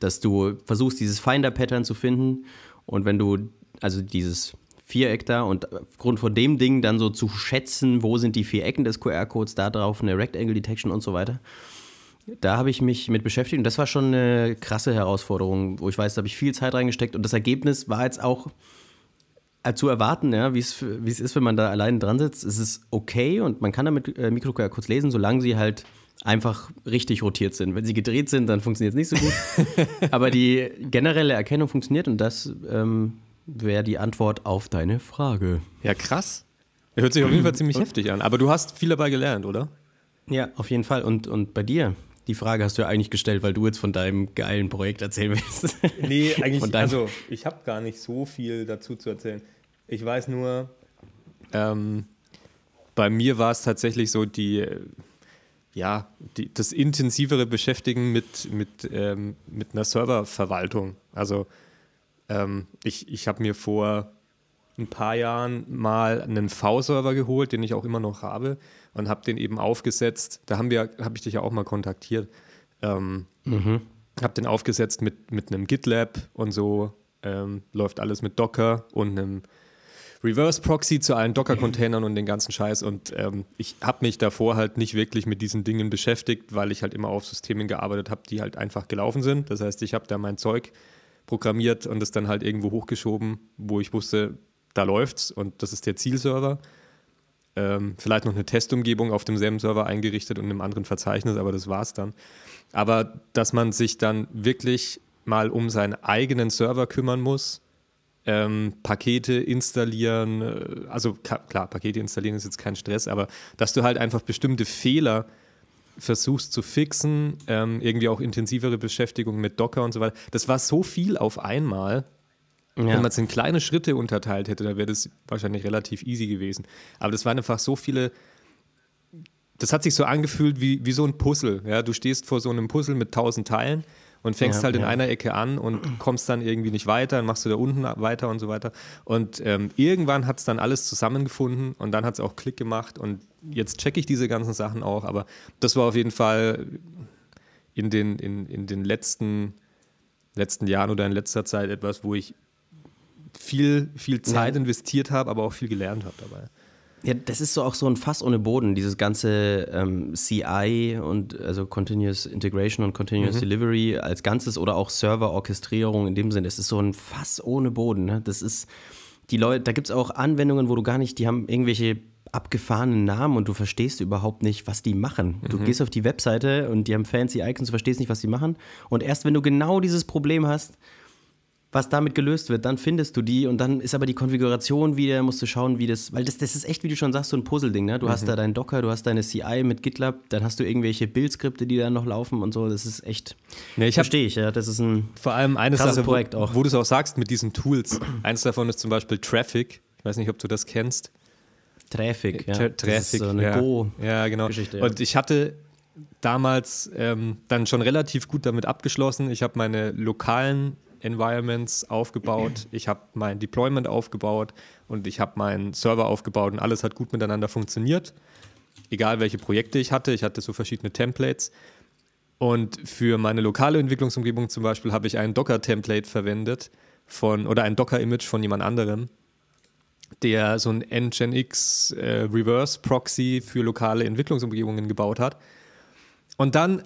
dass du versuchst, dieses Finder-Pattern zu finden und wenn du, also dieses Viereck da und aufgrund von dem Ding dann so zu schätzen, wo sind die vier Ecken des QR-Codes, da drauf eine Rectangle Detection und so weiter. Da habe ich mich mit beschäftigt und das war schon eine krasse Herausforderung, wo ich weiß, da habe ich viel Zeit reingesteckt und das Ergebnis war jetzt auch äh, zu erwarten, ja, wie es ist, wenn man da alleine dran sitzt. Es ist okay und man kann damit äh, Mikro-QR-Codes lesen, solange sie halt einfach richtig rotiert sind. Wenn sie gedreht sind, dann funktioniert es nicht so gut. Aber die generelle Erkennung funktioniert und das ähm, wäre die Antwort auf deine Frage. Ja, krass. Hört sich auf jeden Fall ziemlich heftig an. Aber du hast viel dabei gelernt, oder? Ja, auf jeden Fall. Und, und bei dir? Die Frage hast du ja eigentlich gestellt, weil du jetzt von deinem geilen Projekt erzählen willst. Nee, eigentlich, also ich habe gar nicht so viel dazu zu erzählen. Ich weiß nur, ähm, bei mir war es tatsächlich so die, ja, die, das intensivere Beschäftigen mit, mit, ähm, mit einer Serververwaltung. Also ähm, ich ich habe mir vor ein paar Jahren mal einen V-Server geholt, den ich auch immer noch habe und habe den eben aufgesetzt. Da haben wir, habe ich dich ja auch mal kontaktiert. Ähm, mhm. Habe den aufgesetzt mit, mit einem GitLab und so ähm, läuft alles mit Docker und einem Reverse Proxy zu allen Docker-Containern und den ganzen Scheiß. Und ähm, ich habe mich davor halt nicht wirklich mit diesen Dingen beschäftigt, weil ich halt immer auf Systemen gearbeitet habe, die halt einfach gelaufen sind. Das heißt, ich habe da mein Zeug programmiert und es dann halt irgendwo hochgeschoben, wo ich wusste, da läuft's und das ist der Zielserver. Ähm, vielleicht noch eine Testumgebung auf demselben Server eingerichtet und einem anderen Verzeichnis, aber das war's dann. Aber dass man sich dann wirklich mal um seinen eigenen Server kümmern muss, ähm, Pakete installieren, äh, also klar, Pakete installieren ist jetzt kein Stress, aber dass du halt einfach bestimmte Fehler versuchst zu fixen, ähm, irgendwie auch intensivere Beschäftigung mit Docker und so weiter. Das war so viel auf einmal. Ja. Wenn man es in kleine Schritte unterteilt hätte, dann wäre das wahrscheinlich relativ easy gewesen. Aber das waren einfach so viele. Das hat sich so angefühlt wie, wie so ein Puzzle. Ja? Du stehst vor so einem Puzzle mit tausend Teilen und fängst ja, halt in einer Ecke an und kommst dann irgendwie nicht weiter, dann machst du da unten weiter und so weiter. Und ähm, irgendwann hat es dann alles zusammengefunden und dann hat es auch Klick gemacht und jetzt checke ich diese ganzen Sachen auch, aber das war auf jeden Fall in den, in, in den letzten, letzten Jahren oder in letzter Zeit etwas, wo ich viel, viel Zeit ja. investiert habe, aber auch viel gelernt habe dabei. Ja, das ist so auch so ein Fass ohne Boden, dieses ganze ähm, CI und also Continuous Integration und Continuous mhm. Delivery als Ganzes oder auch Server-Orchestrierung in dem Sinne. Es ist so ein Fass ohne Boden. Ne? Das ist, die Leute, da gibt es auch Anwendungen, wo du gar nicht, die haben irgendwelche abgefahrenen Namen und du verstehst überhaupt nicht, was die machen. Du mhm. gehst auf die Webseite und die haben fancy Icons, du verstehst nicht, was die machen. Und erst wenn du genau dieses Problem hast, was damit gelöst wird, dann findest du die und dann ist aber die Konfiguration wieder, musst du schauen, wie das, weil das, das ist echt, wie du schon sagst, so ein Puzzle-Ding, ne? Du mhm. hast da deinen Docker, du hast deine CI mit GitLab, dann hast du irgendwelche Bildskripte, die da noch laufen und so, das ist echt, ja, ich verstehe ich, ja, das ist ein vor allem eines Sache, Projekt auch. Wo, wo du es auch sagst mit diesen Tools, eins davon ist zum Beispiel Traffic, ich weiß nicht, ob du das kennst. Traffic, ja. Traffic, das ist so eine ja. Go ja, genau. Geschichte, ja. Und ich hatte damals ähm, dann schon relativ gut damit abgeschlossen. Ich habe meine lokalen Environments aufgebaut, ich habe mein Deployment aufgebaut und ich habe meinen Server aufgebaut und alles hat gut miteinander funktioniert. Egal welche Projekte ich hatte, ich hatte so verschiedene Templates. Und für meine lokale Entwicklungsumgebung zum Beispiel habe ich ein Docker-Template verwendet von oder ein Docker-Image von jemand anderem, der so ein Nginx äh, Reverse Proxy für lokale Entwicklungsumgebungen gebaut hat. Und dann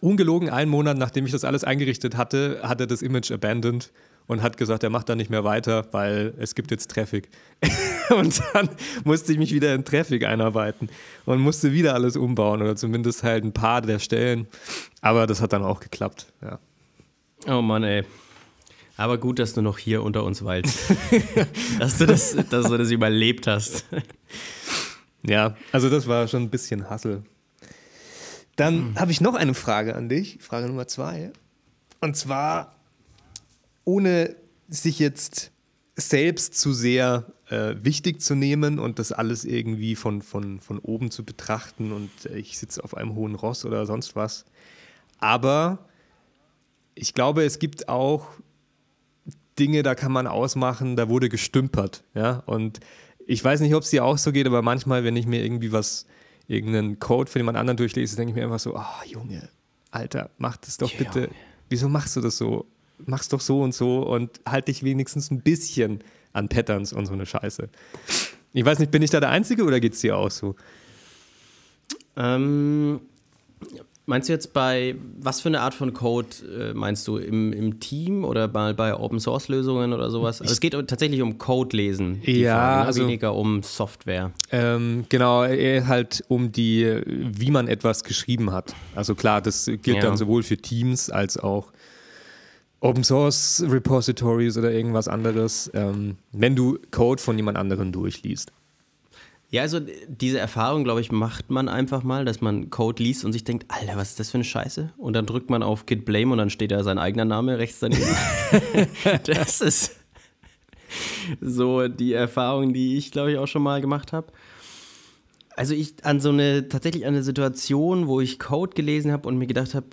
ungelogen einen Monat, nachdem ich das alles eingerichtet hatte, hat er das Image abandoned und hat gesagt, er macht da nicht mehr weiter, weil es gibt jetzt Traffic. und dann musste ich mich wieder in Traffic einarbeiten und musste wieder alles umbauen oder zumindest halt ein paar der Stellen. Aber das hat dann auch geklappt, ja. Oh Mann, ey. Aber gut, dass du noch hier unter uns weilst. dass, du das, dass du das überlebt hast. ja, also das war schon ein bisschen Hassel. Dann mhm. habe ich noch eine Frage an dich, Frage Nummer zwei. Und zwar, ohne sich jetzt selbst zu sehr äh, wichtig zu nehmen und das alles irgendwie von, von, von oben zu betrachten und ich sitze auf einem hohen Ross oder sonst was. Aber ich glaube, es gibt auch Dinge, da kann man ausmachen, da wurde gestümpert. Ja? Und ich weiß nicht, ob es dir auch so geht, aber manchmal, wenn ich mir irgendwie was irgendeinen Code von jemand anderen durchlese, denke ich mir einfach so, oh Junge, Alter, mach das doch bitte. Junge. Wieso machst du das so? Mach's doch so und so und halt dich wenigstens ein bisschen an Patterns und so eine Scheiße. Ich weiß nicht, bin ich da der Einzige oder geht es dir auch so? Ähm, Meinst du jetzt bei, was für eine Art von Code äh, meinst du? Im, Im Team oder mal bei Open Source Lösungen oder sowas? Also es geht tatsächlich um Code lesen. Ja, Frage, ne? also, weniger um Software. Ähm, genau, eher halt um die, wie man etwas geschrieben hat. Also klar, das gilt ja. dann sowohl für Teams als auch Open Source Repositories oder irgendwas anderes, ähm, wenn du Code von jemand anderem durchliest. Ja, also diese Erfahrung, glaube ich, macht man einfach mal, dass man Code liest und sich denkt, Alter, was ist das für eine Scheiße? Und dann drückt man auf Git Blame und dann steht da sein eigener Name rechts daneben. das ist so die Erfahrung, die ich, glaube ich, auch schon mal gemacht habe. Also ich an so eine, tatsächlich an eine Situation, wo ich Code gelesen habe und mir gedacht habe,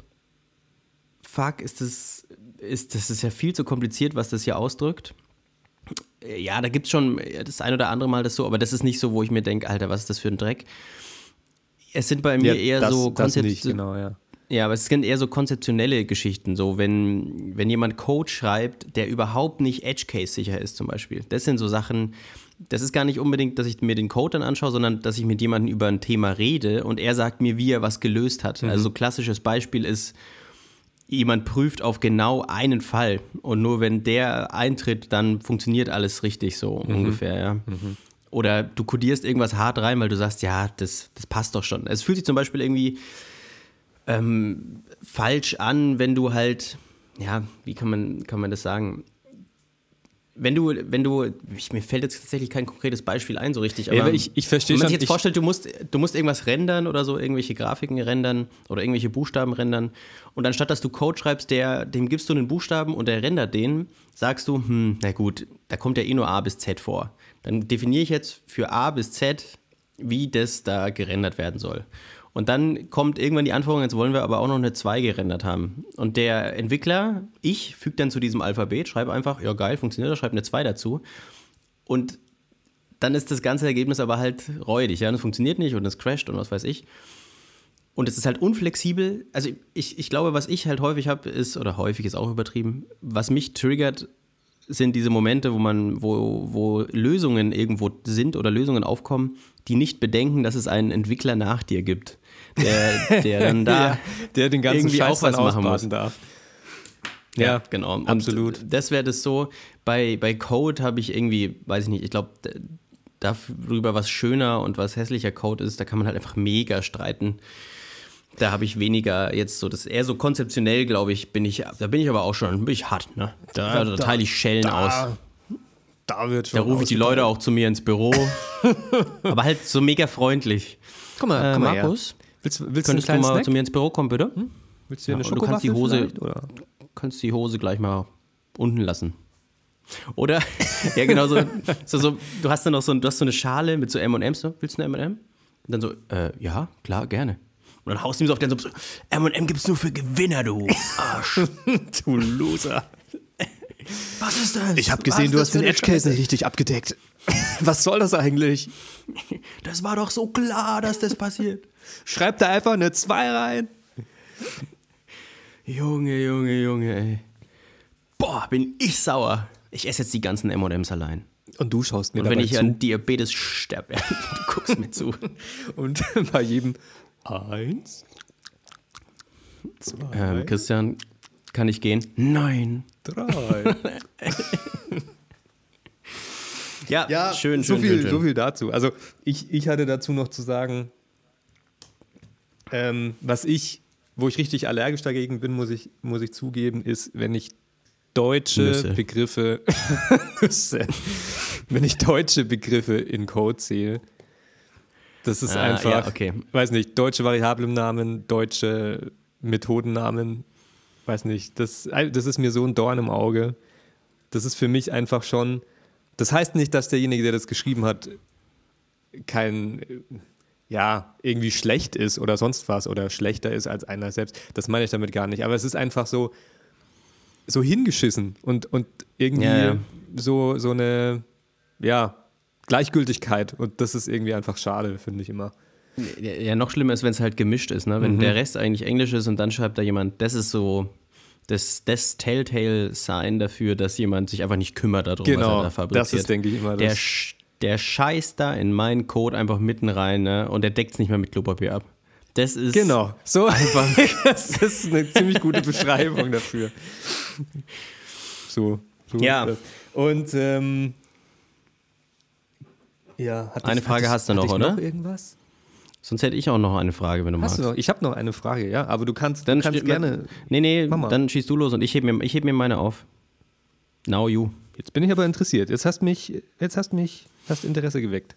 fuck, ist das, ist, das ist ja viel zu kompliziert, was das hier ausdrückt. Ja, da gibt es schon das ein oder andere Mal das so, aber das ist nicht so, wo ich mir denke, Alter, was ist das für ein Dreck? Es sind bei mir ja, eher das, so Konzepte. Genau, ja. Ja, aber es sind eher so konzeptionelle Geschichten, so wenn, wenn jemand Code schreibt, der überhaupt nicht Edge-Case-sicher ist zum Beispiel. Das sind so Sachen, das ist gar nicht unbedingt, dass ich mir den Code dann anschaue, sondern dass ich mit jemandem über ein Thema rede und er sagt mir, wie er was gelöst hat. Mhm. Also so klassisches Beispiel ist, jemand prüft auf genau einen Fall und nur wenn der eintritt, dann funktioniert alles richtig so mhm. ungefähr, ja. Mhm. Oder du kodierst irgendwas hart rein, weil du sagst, ja, das, das passt doch schon. Es fühlt sich zum Beispiel irgendwie ähm, falsch an, wenn du halt, ja, wie kann man, kann man das sagen? Wenn du, wenn du, ich, mir fällt jetzt tatsächlich kein konkretes Beispiel ein, so richtig, aber, ja, ich, ich verstehe Wenn man sich jetzt vorstellt, du musst, du musst irgendwas rendern oder so, irgendwelche Grafiken rendern oder irgendwelche Buchstaben rendern und anstatt dass du Code schreibst, der, dem gibst du einen Buchstaben und der rendert den, sagst du, hm, na gut, da kommt ja eh nur A bis Z vor. Dann definiere ich jetzt für A bis Z, wie das da gerendert werden soll. Und dann kommt irgendwann die Anforderung, jetzt wollen wir aber auch noch eine 2 gerendert haben. Und der Entwickler, ich, füge dann zu diesem Alphabet, schreibe einfach, ja geil, funktioniert das, schreibe eine 2 dazu. Und dann ist das ganze Ergebnis aber halt räudig. Ja? Und es funktioniert nicht und es crasht und was weiß ich. Und es ist halt unflexibel. Also ich, ich glaube, was ich halt häufig habe, ist, oder häufig ist auch übertrieben, was mich triggert, sind diese Momente, wo man, wo, wo Lösungen irgendwo sind oder Lösungen aufkommen, die nicht bedenken, dass es einen Entwickler nach dir gibt der, der dann da ja, der den ganzen irgendwie Scheiß auch was machen muss. darf. Ja, ja, genau. Absolut. Und das wäre das so. Bei, bei Code habe ich irgendwie, weiß ich nicht, ich glaube, darüber, was schöner und was hässlicher Code ist, da kann man halt einfach mega streiten. Da habe ich weniger jetzt so, das eher so konzeptionell, glaube ich, bin ich, da bin ich aber auch schon, bin ich hart, ne? Da, da, da teile ich Schellen da, aus. Da wird schon. Da rufe ich die Leute auch zu mir ins Büro. aber halt so mega freundlich. Guck mal, Äh, guck mal Markus, her. Willst, du- willst könntest du du mal kleinen zu Snack? mir ins Büro kommen, bitte? Willst du dir eine Ja, und du kannst die Hose- vielleicht, Oder? kannst die Hose gleich mal unten lassen. Oder? ja, genau so, so, so. Du hast dann noch so, du hast so eine Schale mit so M&M's. So. Willst du eine M&M? Und dann so, äh, ja, klar, gerne. Und dann haust du ihm so auf den so, M&M gibt's nur für Gewinner, du Arsch. Du Loser. Was ist das? Ich habe gesehen, du hast den Edge Case nicht richtig abgedeckt. Was soll das eigentlich? Das war doch so klar, dass das passiert. Schreib da einfach eine 2 rein. Junge, Junge, Junge, ey. Boah, bin ich sauer. Ich esse jetzt die ganzen M&M's allein. Und du schaust mir Und wenn dabei ich zu. an Diabetes sterbe, du guckst mir zu. Und bei jedem eins, zwei, Ähm, Christian, kann ich gehen? Nein. drei. Ja, schön, so schön, viel, schön, so viel dazu. Also ich, ich hatte dazu noch zu sagen, ähm, was ich, wo ich richtig allergisch dagegen bin, muss ich, muss ich zugeben, ist, wenn ich deutsche Nüsse. Begriffe, wenn ich deutsche Begriffe in Code zähle. Das ist Ah, einfach, ja, okay. weiß nicht, deutsche Variablennamen, deutsche Methodennamen, weiß nicht, das, das ist mir so ein Dorn im Auge. Das ist für mich einfach schon, das heißt nicht, dass derjenige, der das geschrieben hat, kein, äh, ja, irgendwie schlecht ist oder sonst was oder schlechter ist als einer selbst. Das meine ich damit gar nicht. Aber es ist einfach so, so hingeschissen und, und irgendwie Ja, ja. So, so eine, ja, Gleichgültigkeit. Und das ist irgendwie einfach schade, finde ich immer. Ja, noch schlimmer ist, wenn es halt gemischt ist, ne? Wenn der Rest eigentlich Englisch ist und dann schreibt da jemand, das ist so das, das Telltale-Sign dafür, dass jemand sich einfach nicht kümmert darum, was er Genau, da fabriziert. das ist, denke ich, immer der, das. sch- der scheißt da in meinen Code einfach mitten rein, ne? Und der deckt es nicht mehr mit Klopapier ab. Das ist Genau, so einfach. das ist eine ziemlich gute Beschreibung dafür. So, so Ja. ist das. Und ähm, ja, hat Eine Frage hast du noch, ich oder? Noch irgendwas? Sonst hätte ich auch noch eine Frage, wenn du Hast magst. du noch? Ich habe noch eine Frage, ja, aber du kannst, Dann du kannst gerne. Nee, nee, Mach mal. dann schießt du los und ich heb mir, ich heb mir meine auf. Now you. Jetzt bin ich aber interessiert. Jetzt hast mich, jetzt hast mich, hast Interesse geweckt.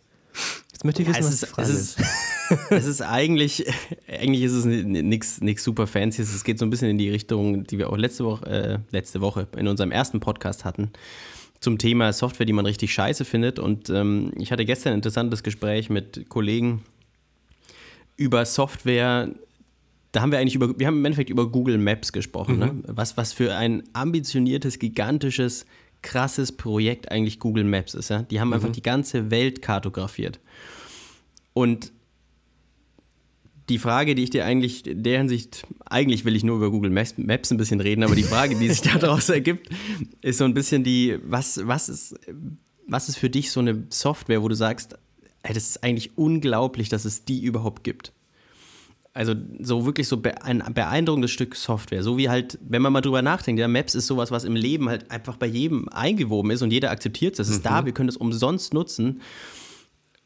Jetzt möchte ich Ja, wissen, es, was ist, die Frage es, ist. es ist eigentlich, eigentlich ist es nichts super Fancyes. Es geht so ein bisschen in die Richtung, die wir auch letzte Woche, äh, letzte Woche in unserem ersten Podcast hatten, zum Thema Software, die man richtig scheiße findet. Und ähm, ich hatte gestern ein interessantes Gespräch mit Kollegen über Software. Da haben wir eigentlich über, wir haben im Endeffekt über Google Maps gesprochen. Ne? Was, was für ein ambitioniertes, gigantisches, krasses Projekt eigentlich Google Maps ist. Ja? Die haben einfach die ganze Welt kartografiert. Und die Frage, die ich dir eigentlich in der Hinsicht, eigentlich will ich nur über Google Maps, Maps ein bisschen reden, aber die Frage, die sich daraus ergibt, ist so ein bisschen die, was, was, ist, was ist für dich so eine Software, wo du sagst, ey, das ist eigentlich unglaublich, dass es die überhaupt gibt? Also so wirklich so ein beeindruckendes Stück Software, so wie halt, wenn man mal drüber nachdenkt, ja, Maps ist sowas, was im Leben halt einfach bei jedem eingewoben ist und jeder akzeptiert es, das ist da, wir können es umsonst nutzen.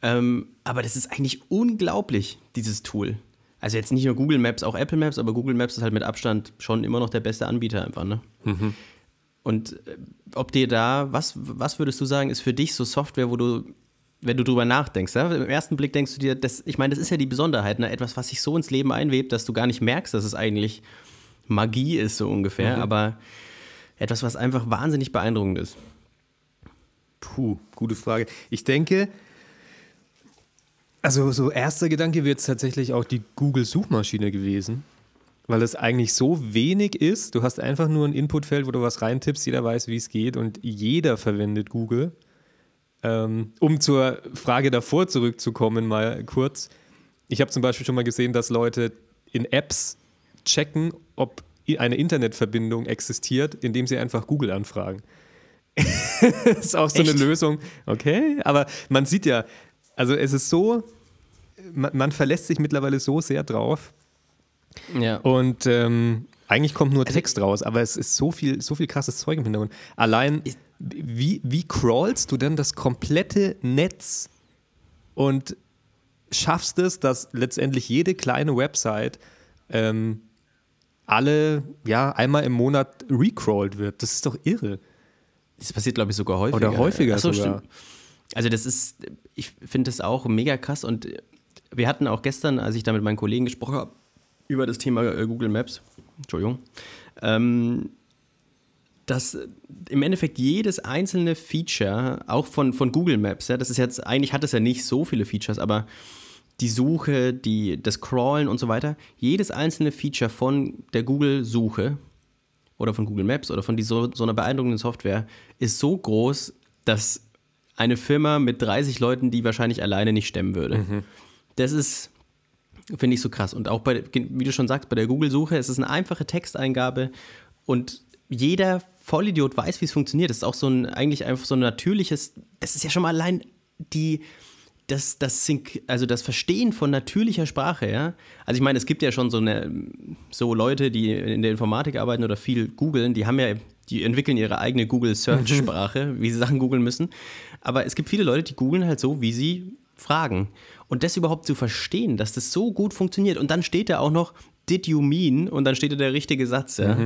Ähm, aber das ist eigentlich unglaublich, dieses Tool. Also jetzt nicht nur Google Maps, auch Apple Maps, aber Google Maps ist halt mit Abstand schon immer noch der beste Anbieter einfach, ne? Und äh, ob dir da, was, was würdest du sagen, ist für dich so Software, wo du, wenn du drüber nachdenkst, ja? im ersten Blick denkst du dir, das, ich meine, das ist ja die Besonderheit, ne? etwas, was sich so ins Leben einwebt, dass du gar nicht merkst, dass es eigentlich Magie ist, so ungefähr, aber etwas, was einfach wahnsinnig beeindruckend ist. Puh, gute Frage. Ich denke, also so erster Gedanke wird es tatsächlich auch die Google-Suchmaschine gewesen, weil es eigentlich so wenig ist. Du hast einfach nur ein Inputfeld, wo du was reintippst, jeder weiß, wie es geht und jeder verwendet Google. Ähm, um zur Frage davor zurückzukommen, mal kurz. Ich habe zum Beispiel schon mal gesehen, dass Leute in Apps checken, ob eine Internetverbindung existiert, indem sie einfach Google anfragen. ist auch so Echt? eine Lösung. Okay, aber man sieht ja, also es ist so, man, man verlässt sich mittlerweile so sehr drauf Ja. und ähm, eigentlich kommt nur Text raus, aber es ist so viel, so viel krasses Zeug im Hintergrund. Allein, wie, wie crawlst du denn das komplette Netz und schaffst es, dass letztendlich jede kleine Website ähm, alle, ja, einmal im Monat recrawlt wird. Das ist doch irre. Das passiert, glaube ich, sogar häufiger. Oder häufiger Ach so, sogar. stimmt. Also das ist, ich finde das auch mega krass und wir hatten auch gestern, als ich da mit meinen Kollegen gesprochen habe, über das Thema äh, Google Maps, Entschuldigung, ähm, dass im Endeffekt jedes einzelne Feature, auch von, von Google Maps, ja, das ist jetzt, eigentlich hat es ja nicht so viele Features, aber die Suche, die, das Crawlen und so weiter, jedes einzelne Feature von der Google-Suche oder von Google Maps oder von die, so, so einer beeindruckenden Software ist so groß, dass eine Firma mit 30 Leuten die wahrscheinlich alleine nicht stemmen würde. Das ist, finde ich so krass. Und auch bei, wie du schon sagst, bei der Google-Suche, es ist eine einfache Texteingabe und jeder Vollidiot weiß, wie es funktioniert. Das ist auch so ein, eigentlich einfach so ein natürliches, das ist ja schon mal allein die, das, das, Sync, also das Verstehen von natürlicher Sprache, ja. Also ich meine, es gibt ja schon so eine, so Leute, die in der Informatik arbeiten oder viel googeln, die haben ja, die entwickeln ihre eigene Google Search Sprache, wie sie Sachen googeln müssen. Aber es gibt viele Leute, die googeln halt so, wie sie fragen. Und das überhaupt zu verstehen, dass das so gut funktioniert. Und dann steht da auch noch, did you mean? Und dann steht da der richtige Satz. Ja.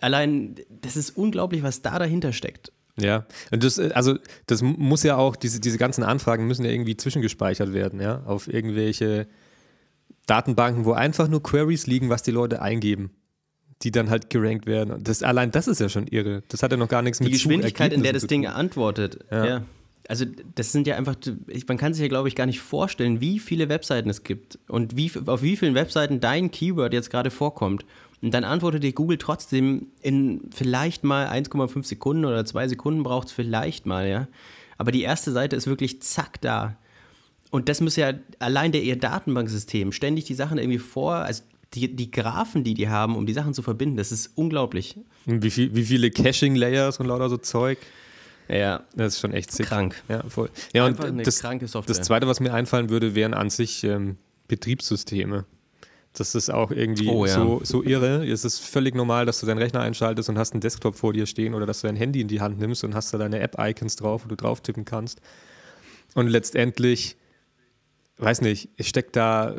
Allein, das ist unglaublich, was da dahinter steckt. Ja, und das, äh, also das muss ja auch, diese, diese ganzen Anfragen müssen ja irgendwie zwischengespeichert werden, ja, auf irgendwelche Datenbanken, wo einfach nur Queries liegen, was die Leute eingeben, die dann halt gerankt werden. Und das, allein das ist ja schon irre. Das hat ja noch gar nichts Die mit Geschwindigkeit, in der das Ding antwortet. Ja. Ja. Also das sind ja einfach, man kann sich ja, glaube ich, gar nicht vorstellen, wie viele Webseiten es gibt und wie, auf wie vielen Webseiten dein Keyword jetzt gerade vorkommt. Und dann antwortet dir Google trotzdem in vielleicht mal 1,5 Sekunden oder zwei Sekunden braucht es vielleicht mal, ja. Aber die erste Seite ist wirklich zack da. Und das muss ja allein der ihr Datenbanksystem ständig die Sachen irgendwie vor, also die, die Graphen, die die haben, um die Sachen zu verbinden, das ist unglaublich. Wie, viel, wie viele Caching-Layers und lauter so Zeug. Ja, Das ist schon echt sick. krank. Ja, voll. Ja, Einfach und das, das Zweite, was mir einfallen würde, wären an sich ähm, Betriebssysteme. Das ist auch irgendwie Oh, ja. so, so irre. Es ist völlig normal, dass du deinen Rechner einschaltest und hast einen Desktop vor dir stehen oder dass du dein Handy in die Hand nimmst und hast da deine App-Icons drauf, wo du drauf tippen kannst. Und letztendlich, weiß nicht, steckt da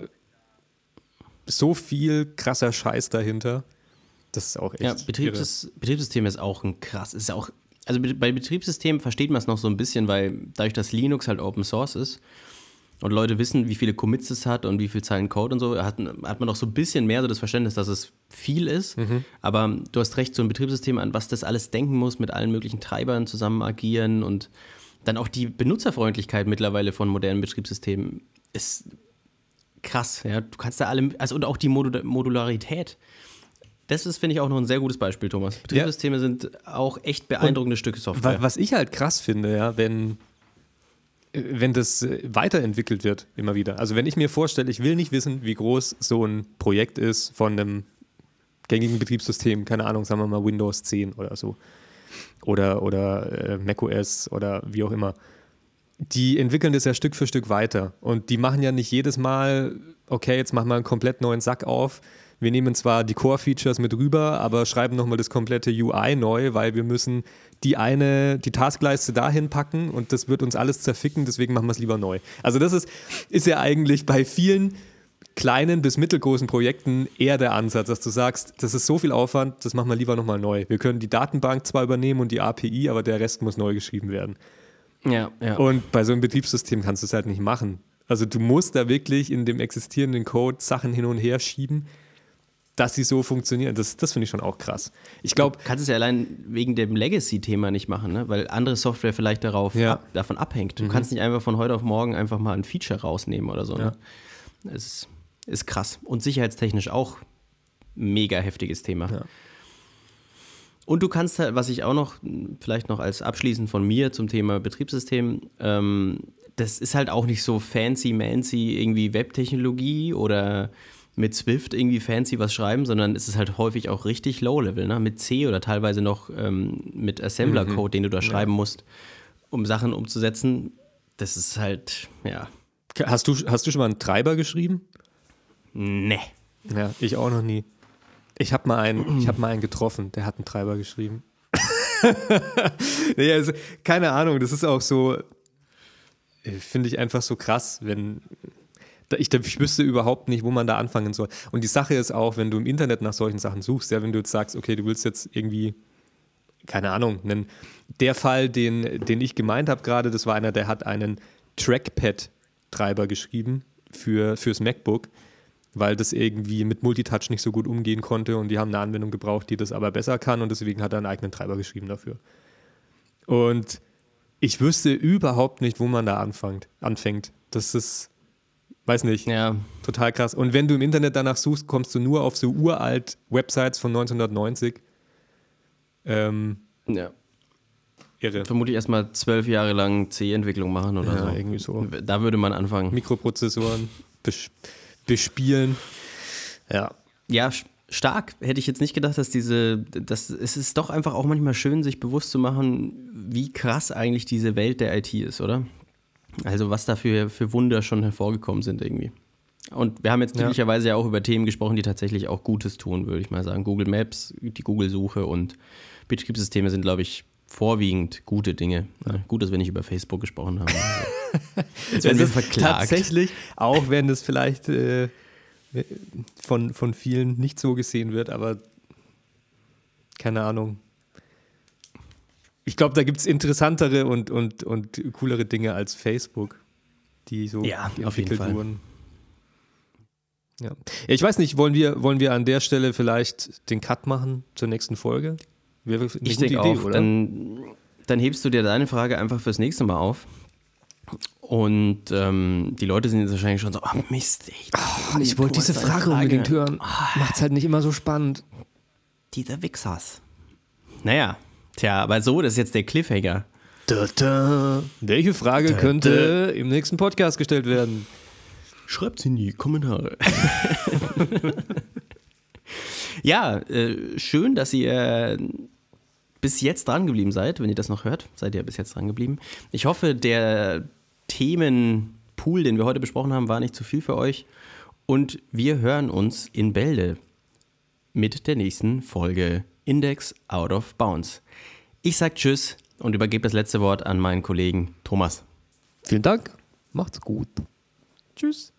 so viel krasser Scheiß dahinter. Das ist auch echt Ja, irre. Betriebssys Betriebssystem ist auch ein krass, ist auch, also be- bei Betriebssystemen versteht man es noch so ein bisschen, weil dadurch, dass Linux halt Open Source ist und Leute wissen, wie viele Commits es hat und wie viel Zeilen Code und so, hat, hat man noch so ein bisschen mehr so das Verständnis, dass es viel ist. Aber du hast recht, so ein Betriebssystem, an was das alles denken muss, mit allen möglichen Treibern zusammen agieren und dann auch die Benutzerfreundlichkeit mittlerweile von modernen Betriebssystemen ist krass. Ja, du kannst da alle, also und auch die Modu Modularität. Das ist, finde ich, auch noch ein sehr gutes Beispiel, Thomas. Betriebssysteme sind auch echt beeindruckende Stücke Software. Wa- Was ich halt krass finde, ja, wenn, äh, wenn das äh, weiterentwickelt wird, immer wieder. Also wenn ich mir vorstelle, ich will nicht wissen, wie groß so ein Projekt ist von einem gängigen Betriebssystem, keine Ahnung, sagen wir mal Windows 10 oder so. Oder, oder äh, macOS oder wie auch immer. Die entwickeln das ja Stück für Stück weiter. Und die machen ja nicht jedes Mal, okay, jetzt machen wir einen komplett neuen Sack auf. Wir nehmen zwar die Core-Features mit rüber, aber schreiben nochmal das komplette UI neu, weil wir müssen die eine, die Taskleiste dahin packen und das wird uns alles zerficken, deswegen machen wir es lieber neu. Also das ist, ist ja eigentlich bei vielen kleinen bis mittelgroßen Projekten eher der Ansatz, dass du sagst, das ist so viel Aufwand, das machen wir lieber nochmal neu. Wir können die Datenbank zwar übernehmen und die API, aber der Rest muss neu geschrieben werden. ja, ja. Und bei so einem Betriebssystem kannst du es halt nicht machen. Also du musst da wirklich in dem existierenden Code Sachen hin und her schieben, dass sie so funktionieren. Das, das finde ich schon auch krass. Ich glaube, Du kannst es ja allein wegen dem Legacy-Thema nicht machen, ne? weil andere Software vielleicht darauf Ja. ab, davon abhängt. Du kannst nicht einfach von heute auf morgen einfach mal ein Feature rausnehmen oder so. Ne? Es ist, ist krass. Und sicherheitstechnisch auch mega heftiges Thema. Ja. Und du kannst halt, was ich auch noch, vielleicht noch als abschließend von mir zum Thema Betriebssystem, ähm, das ist halt auch nicht so fancy, mancy irgendwie Webtechnologie oder mit Swift irgendwie fancy was schreiben, sondern es ist halt häufig auch richtig Low-Level, ne? mit C oder teilweise noch ähm, mit Assembler-Code, den du da schreiben musst, um Sachen umzusetzen. Das ist halt, ja, hast du, hast du schon mal einen Treiber geschrieben? ne. Ja, ich auch noch nie. Ich habe mal, einen- ich hab mal einen getroffen, der hat einen Treiber geschrieben. nee, also, keine Ahnung, das ist auch so, äh, finde ich einfach so krass, wenn Ich, ich wüsste überhaupt nicht, wo man da anfangen soll. Und die Sache ist auch, wenn du im Internet nach solchen Sachen suchst, ja, wenn du jetzt sagst, okay, du willst jetzt irgendwie, keine Ahnung, einen, der Fall, den, den ich gemeint habe gerade, das war einer, der hat einen Trackpad-Treiber geschrieben für, fürs MacBook, weil das irgendwie mit Multitouch nicht so gut umgehen konnte und die haben eine Anwendung gebraucht, die das aber besser kann und deswegen hat er einen eigenen Treiber geschrieben dafür. Und ich wüsste überhaupt nicht, wo man da anfängt. anfängt. Das ist, weiß nicht, Ja. total krass. Und wenn du im Internet danach suchst, kommst du nur auf so uralt Websites von 1990. Ähm, ja. irre. Vermutlich erstmal zwölf Jahre lang C-Entwicklung machen oder Ja, so. irgendwie so. Da würde man anfangen. Mikroprozessoren bes bespielen. Ja. Ja, stark. Hätte ich jetzt nicht gedacht, dass diese, dass es ist doch einfach auch manchmal schön, sich bewusst zu machen, wie krass eigentlich diese Welt der IT ist, oder? Also was da für, für Wunder schon hervorgekommen sind irgendwie. Und wir haben jetzt Ja. glücklicherweise ja auch über Themen gesprochen, die tatsächlich auch Gutes tun, würde ich mal sagen. Google Maps, die Google-Suche und Betriebssysteme sind, glaube ich, vorwiegend gute Dinge. Ja, gut, dass wir nicht über Facebook gesprochen haben. Jetzt werden wir verklagt. Tatsächlich, auch wenn das vielleicht äh, von, von vielen nicht so gesehen wird, aber keine Ahnung. Ich glaube, da gibt es interessantere und, und, und coolere Dinge als Facebook, die so Ja, auf jeden entwickelt Fall. wurden. Ja. Ich weiß nicht, wollen wir, wollen wir an der Stelle vielleicht den Cut machen zur nächsten Folge? Wäre eine Ich denke auch. oder? Dann, dann hebst du dir deine Frage einfach fürs nächste Mal auf. Und ähm, die Leute sind jetzt wahrscheinlich schon so, oh Mist, ey, Ah, ich wollte diese Frage unbedingt hören. Macht's halt nicht immer so spannend. Dieser Wichsers. Naja, tja, aber so, das ist jetzt der Cliffhanger. Da, da. Welche Frage könnte im nächsten Podcast gestellt werden? Schreibt sie in die Kommentare. ja, äh, schön, dass ihr bis jetzt dran geblieben seid. Wenn ihr das noch hört, seid ihr bis jetzt dran geblieben. Ich hoffe, der Themenpool, den wir heute besprochen haben, war nicht zu viel für euch. Und wir hören uns in Bälde mit der nächsten Folge Index Out of Bounds. Ich sag Tschüss und übergebe das letzte Wort an meinen Kollegen Thomas. Vielen Dank. Macht's gut. Tschüss.